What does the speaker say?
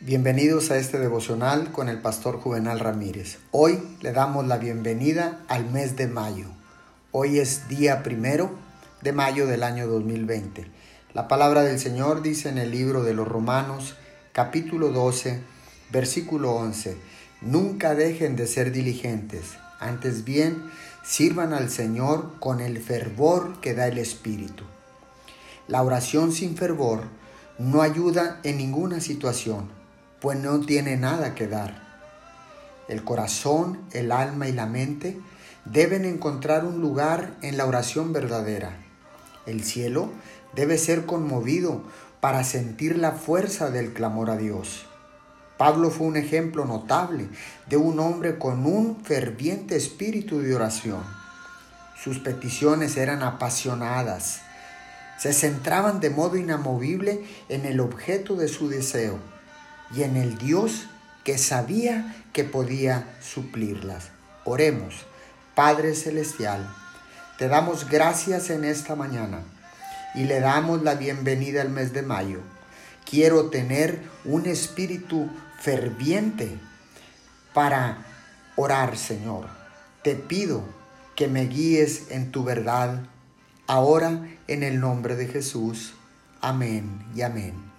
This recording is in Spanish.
Bienvenidos a este devocional con el pastor Juvenal Ramírez. Hoy le damos la bienvenida al mes de mayo. Hoy es día primero de mayo del año 2020. La palabra del Señor dice en el libro de los Romanos, capítulo 12, versículo 11, Nunca dejen de ser diligentes, antes bien sirvan al Señor con el fervor que da el Espíritu. La oración sin fervor no ayuda en ninguna situación, pues no tiene nada que dar. El corazón, el alma y la mente deben encontrar un lugar en la oración verdadera. El cielo debe ser conmovido para sentir la fuerza del clamor a Dios. Pablo fue un ejemplo notable de un hombre con un ferviente espíritu de oración. Sus peticiones eran apasionadas, se centraban de modo inamovible en el objeto de su deseo y en el Dios que sabía que podía suplirlas. Oremos, Padre Celestial, te damos gracias en esta mañana y le damos la bienvenida al mes de mayo. Quiero tener un espíritu ferviente para orar, Señor. Te pido que me guíes en tu verdad ahora en el nombre de Jesús. Amén y amén.